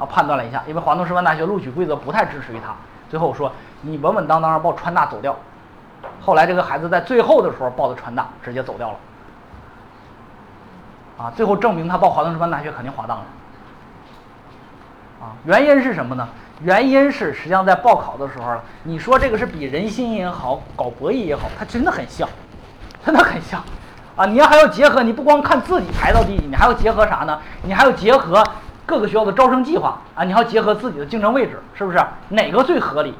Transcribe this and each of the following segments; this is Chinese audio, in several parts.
啊判断了一下，因为华东师范大学录取规则不太支持于他，最后说你稳稳当当报川大走掉。后来这个孩子在最后的时候报的川大，直接走掉了。啊，最后证明他报华东师范大学肯定滑档了。啊，原因是什么呢？原因是实际上在报考的时候，你说这个是比人心也好，搞博弈也好，它真的很像，真的很像。啊，你要还要结合，你不光看自己排到第几，你还要结合啥呢？你还要结合各个学校的招生计划啊，你要结合自己的竞争位置，是不是？哪个最合理？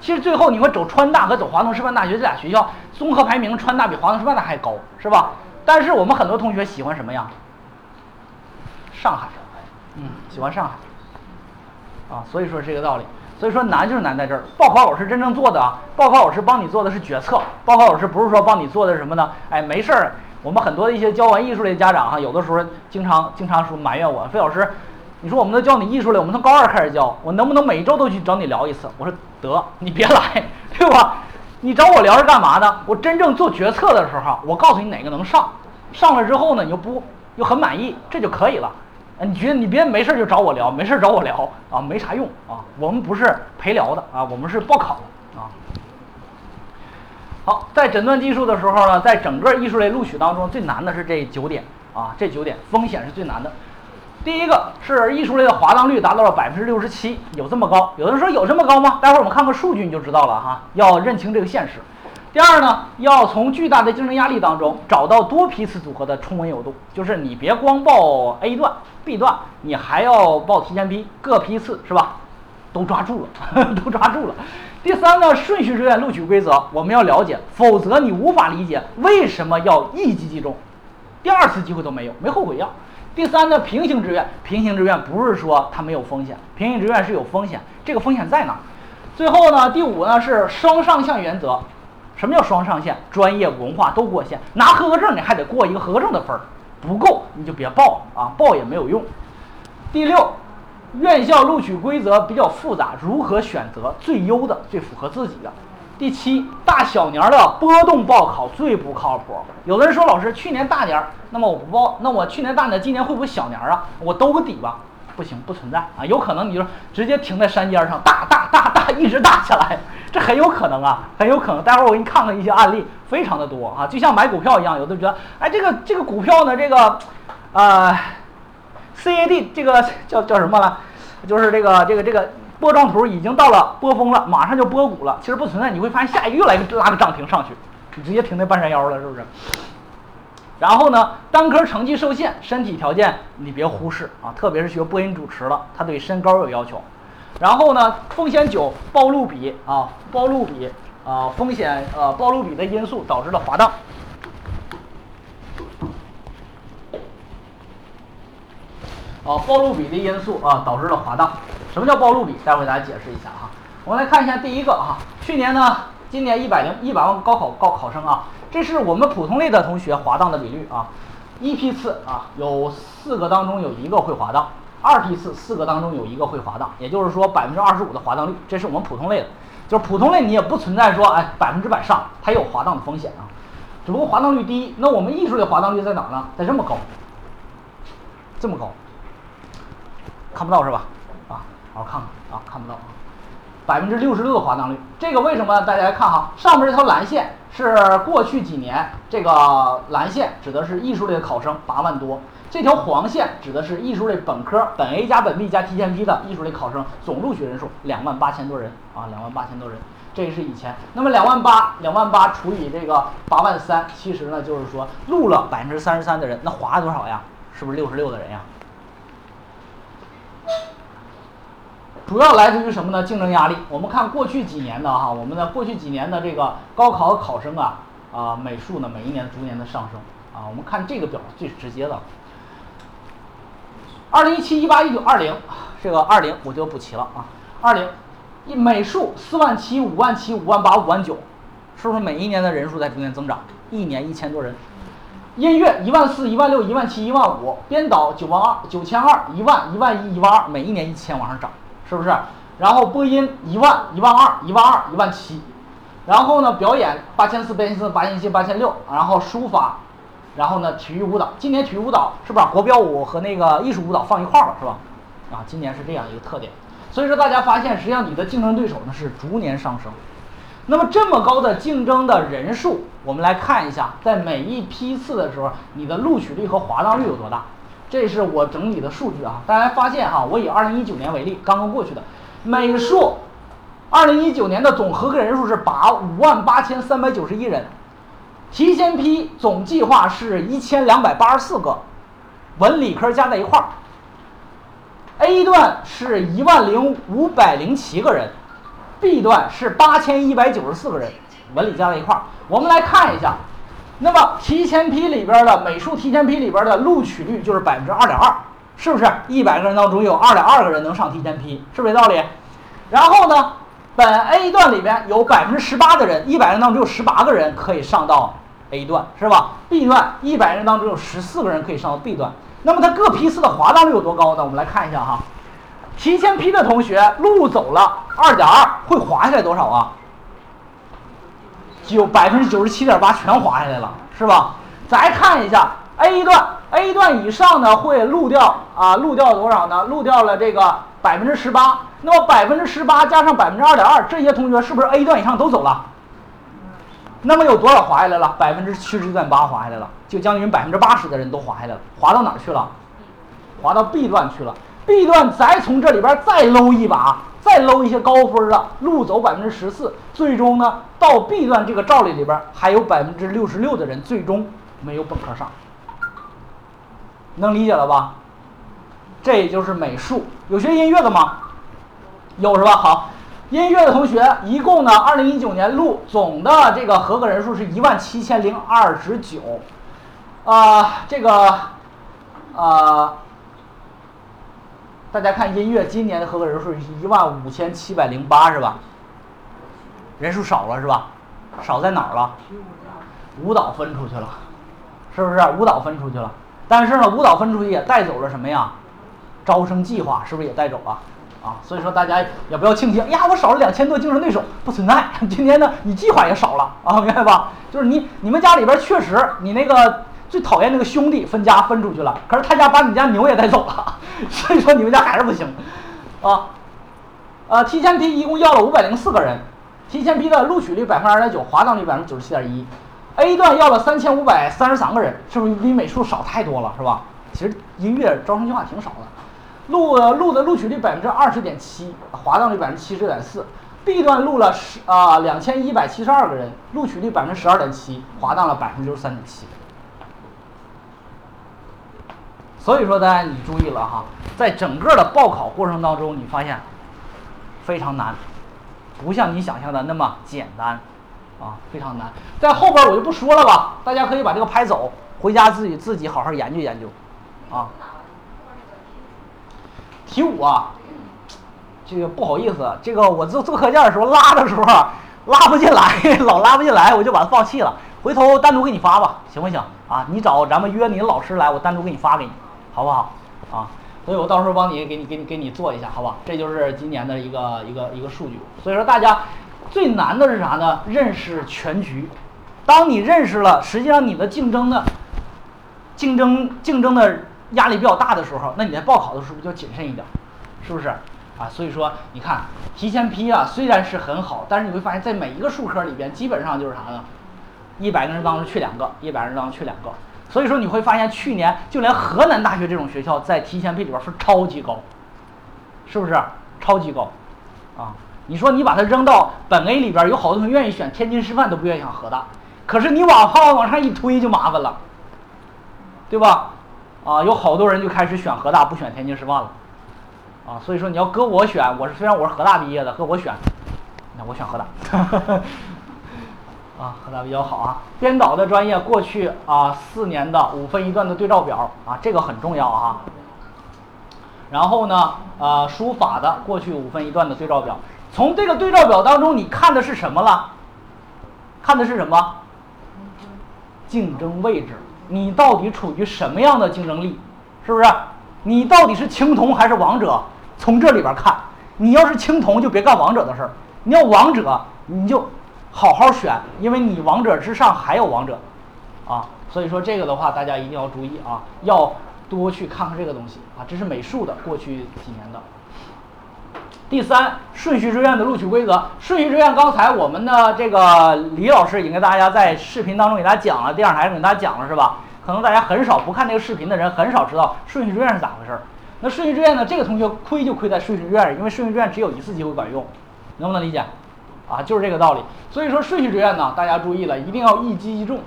其实最后你会走川大和走华东师范大学这俩学校，综合排名川大比华东师范大还高，是吧？但是我们很多同学喜欢什么呀？上海，嗯，喜欢上海。啊，所以说这个道理，所以说难就是难在这儿。报考老师真正做的啊，报考老师帮你做的是决策，报考老师不是说帮你做的什么呢？哎，没事儿，我们很多的一些教完艺术类家长哈，有的时候经常经常说埋怨我，费老师，你说我们都教你艺术类，我们从高二开始教，我能不能每周都去找你聊一次？我说得，你别来，对吧？你找我聊是干嘛呢？我真正做决策的时候，我告诉你哪个能上，上了之后呢，你又不又很满意，这就可以了。你觉得你别没事就找我聊，没事找我聊啊，没啥用啊。我们不是陪聊的啊，我们是报考的啊。好，在诊断技术的时候呢，在整个艺术类录取当中最难的是这九点啊，这九点风险是最难的。第一个是艺术类的滑档率达到了百分之六十七，有这么高？有的人说有这么高吗？待会儿我们看看数据你就知道了哈，要认清这个现实。第二呢，要从巨大的竞争压力当中找到多批次组合的充分有度，就是你别光报 A 段、B 段，你还要报提前批，各批次是吧？都抓住了，都抓住了。第三呢，顺序志愿录取规则我们要了解，否则你无法理解为什么要一击即中，第二次机会都没有，没后悔药。第三呢，平行志愿，平行志愿不是说它没有风险，平行志愿是有风险，这个风险在哪？最后呢，第五呢是双上项原则。什么叫双上线？专业文化都过线，拿合格证你还得过一个合格证的分儿，不够你就别报啊，报也没有用。第六，院校录取规则比较复杂，如何选择最优的、最符合自己的？第七，大小年的波动报考最不靠谱。有的人说老师去年大年，那么我不报，那我去年大年，今年会不会小年啊？我兜个底吧。不行，不存在啊，有可能你就直接停在山尖上，大大大大一直大下来，这很有可能啊，很有可能。待会儿我给你看看一些案例，非常的多啊，就像买股票一样，有的觉得，哎，这个这个股票呢，这个，呃，CAD 这个叫叫什么了？就是这个这个这个波状图已经到了波峰了，马上就波谷了。其实不存在，你会发现下一个又来个拉个涨停上去，你直接停在半山腰了，是不是？然后呢，单科成绩受限，身体条件你别忽视啊，特别是学播音主持了，他对身高有要求。然后呢，风险九，暴露比啊，暴露比啊，风险呃，暴露比的因素导致了滑档。啊，暴露比的因素啊，导致了滑档。什么叫暴露比？待会给大家解释一下哈。我们来看一下第一个哈，去年呢，今年一百零一百万高考高考生啊。这是我们普通类的同学滑档的比率啊，一批次啊有四个当中有一个会滑档，二批次四个当中有一个会滑档，也就是说百分之二十五的滑档率，这是我们普通类的，就是普通类你也不存在说哎百分之百上，它有滑档的风险啊，只不过滑档率低。那我们艺术类滑档率在哪呢？在这么高，这么高，看不到是吧？好好看看啊，看不到啊。百分之六十六的滑档率，这个为什么？大家来看哈，上面这条蓝线是过去几年，这个蓝线指的是艺术类的考生八万多，这条黄线指的是艺术类本科本 A 加本 B 加提前批的艺术类考生总录取人数两万八千多人啊，两万八千多人，这个是以前。那么两万八，两万八除以这个八万三，其实呢就是说录了百分之三十三的人，那滑了多少呀？是不是六十六的人呀？主要来自于什么呢？竞争压力。我们看过去几年的哈，我们的过去几年的这个高考考生啊，啊，美术呢每一年逐年的上升啊。我们看这个表最直接的。二零一七、一八、一九、二零，这个二零我就补齐了啊。二零，一美术四万七、五万七、五万八、五万九，是不是每一年的人数在逐年增长？一年一千多人。音乐一万四、一万六、一万七、一万五。编导九万二、九千二、一万、一万一、一万二，每一年一千往上涨。是不是？然后播音一万一万二一万二一万七，然后呢表演八千四八千四八千七八千六，然后书法，然后呢体育舞蹈，今年体育舞蹈是把国标舞和那个艺术舞蹈放一块了是吧？啊，今年是这样一个特点。所以说大家发现，实际上你的竞争对手呢是逐年上升。那么这么高的竞争的人数，我们来看一下，在每一批次的时候，你的录取率和滑档率有多大？这是我整理的数据啊。大家发现哈，我以二零一九年为例，刚刚过去的美术，二零一九年的总合格人数是八五万八千三百九十一人，提前批总计划是一千两百八十四个，文理科加在一块儿，A 段是一万零五百零七个人。B 段是八千一百九十四个人，文理加在一块儿。我们来看一下，那么提前批里边的美术提前批里边的录取率就是百分之二点二，是不是？一百个人当中有二点二个人能上提前批，是不是这道理？然后呢，本 A 段里边有百分之十八的人，一百人当中有十八个人可以上到 A 段，是吧？B 段一百人当中有十四个人可以上到 B 段，那么它各批次的滑档率有多高呢？我们来看一下哈。提前批的同学路走了二点二，会滑下来多少啊？就百分之九十七点八全滑下来了，是吧？再看一下 A 段，A 段以上呢会录掉啊，录掉多少呢？录掉了这个百分之十八。那么百分之十八加上百分之二点二，这些同学是不是 A 段以上都走了？那么有多少滑下来了？百分之七十点八滑下来了，就将近百分之八十的人都滑下来了。滑到哪去了？滑到 B 段去了。B 段再从这里边再搂一把，再搂一些高分的，路走百分之十四，最终呢到 B 段这个照例里边还有百分之六十六的人最终没有本科上，能理解了吧？这也就是美术，有学音乐的吗？有是吧？好，音乐的同学一共呢，二零一九年录总的这个合格人数是一万七千零二十九，啊，这个，啊。大家看音乐，今年的合格人数是一万五千七百零八，是吧？人数少了是吧？少在哪儿了？舞蹈分出去了，是不是？舞蹈分出去了，但是呢，舞蹈分出去也带走了什么呀？招生计划是不是也带走了？啊，所以说大家也不要庆幸，呀，我少了两千多竞争对手，不存在。今天呢，你计划也少了啊，明白吧？就是你你们家里边确实你那个。最讨厌那个兄弟分家分出去了，可是他家把你家牛也带走了，所以说你们家还是不行，啊，呃，提前批一共要了五百零四个人，提前批的录取率百分之二点九，滑档率百分之九十七点一，A 段要了三千五百三十三个人，是不是比美术少太多了，是吧？其实音乐招生计划挺少的，录录的录取率百分之二十点七，滑档率百分之七十点四，B 段录了十啊两千一百七十二个人，录取率百分之十二点七，滑档了百分之六十三点七。所以说，大家你注意了哈，在整个的报考过程当中，你发现非常难，不像你想象的那么简单，啊，非常难。在后边我就不说了吧，大家可以把这个拍走，回家自己自己好好研究研究，啊。题五啊，这个不好意思，这个我做做课件的时候拉的时候拉不进来，老拉不进来，我就把它放弃了。回头单独给你发吧，行不行？啊，你找咱们约你的老师来，我单独给你发给你。好不好啊？所以我到时候帮你给你给你给你做一下，好吧？这就是今年的一个一个一个数据。所以说大家最难的是啥呢？认识全局。当你认识了，实际上你的竞争的竞争竞争的压力比较大的时候，那你在报考的时候就谨慎一点，是不是？啊，所以说你看提前批啊，虽然是很好，但是你会发现在每一个数科里边，基本上就是啥呢？一百个人当中去两个，一百人当中去两个。所以说你会发现，去年就连河南大学这种学校在提前批里边分超级高，是不是？超级高，啊！你说你把它扔到本 A 里边，有好多同学愿意选天津师范，都不愿意选河大。可是你往后往上一推就麻烦了，对吧？啊，有好多人就开始选河大，不选天津师范了，啊！所以说你要搁我选，我是虽然我是河大毕业的，搁我选，那我选河大。啊，河大比较好啊。编导的专业过去啊四年的五分一段的对照表啊，这个很重要啊。然后呢，呃，书法的过去五分一段的对照表，从这个对照表当中你看的是什么了？看的是什么？竞争位置，你到底处于什么样的竞争力？是不是？你到底是青铜还是王者？从这里边看，你要是青铜就别干王者的事儿，你要王者你就。好好选，因为你王者之上还有王者，啊，所以说这个的话大家一定要注意啊，要多去看看这个东西啊，这是美术的过去几年的。第三，顺序志愿的录取规则。顺序志愿，刚才我们的这个李老师已经给大家在视频当中给大家讲了，电视台上给大家讲了，是吧？可能大家很少不看这个视频的人很少知道顺序志愿是咋回事儿。那顺序志愿呢，这个同学亏就亏在顺序志愿，因为顺序志愿只有一次机会管用，能不能理解？啊，就是这个道理。所以说顺序志愿呢，大家注意了，一定要一击即中。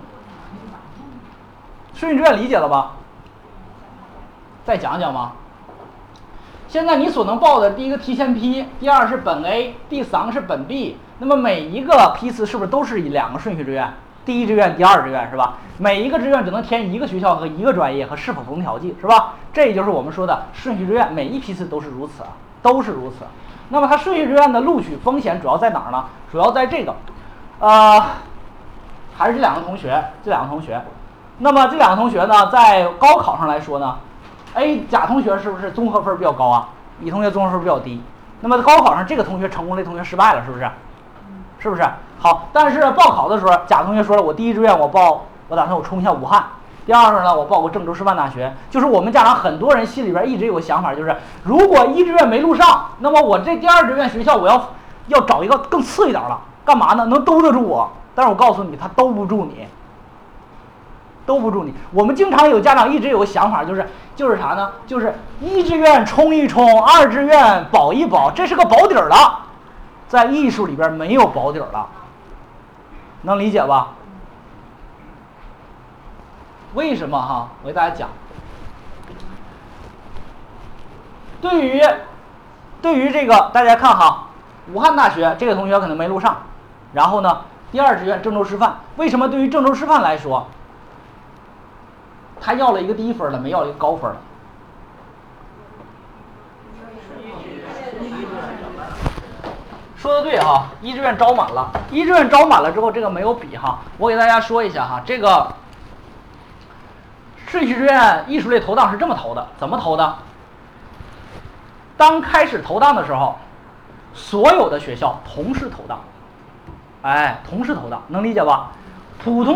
顺序志愿理解了吧？再讲讲吗？现在你所能报的第一个提前批，第二是本 A，第三个是本 B。那么每一个批次是不是都是以两个顺序志愿？第一志愿、第二志愿是吧？每一个志愿只能填一个学校和一个专业和是否逢调剂是吧？这也就是我们说的顺序志愿，每一批次都是如此，都是如此。那么它顺序志愿的录取风险主要在哪儿呢？主要在这个，呃，还是这两个同学，这两个同学。那么这两个同学呢，在高考上来说呢，A 甲同学是不是综合分比较高啊乙同学综合分比较低。那么高考上这个同学成功，这同学失败了，是不是？是不是？好，但是报考的时候，甲同学说了，我第一志愿我报，我打算我冲一下武汉。第二个呢，我报过郑州师范大学。就是我们家长很多人心里边一直有个想法，就是如果一志愿没录上，那么我这第二志愿学校我要要找一个更次一点了，干嘛呢？能兜得住我。但是我告诉你，他兜不住你。兜不住你。我们经常有家长一直有个想法，就是就是啥呢？就是一志愿冲一冲，二志愿保一保，这是个保底儿了。在艺术里边没有保底儿了，能理解吧？为什么哈？我给大家讲。对于对于这个，大家看哈，武汉大学这个同学可能没录上，然后呢，第二志愿郑州师范，为什么对于郑州师范来说？他要了一个低分了，没要一个高分。说的对哈，一志愿招满了，一志愿招满了之后，这个没有比哈。我给大家说一下哈，这个顺序志愿艺术类投档是这么投的，怎么投的？当开始投档的时候，所有的学校同时投档，哎，同时投档，能理解吧？普通。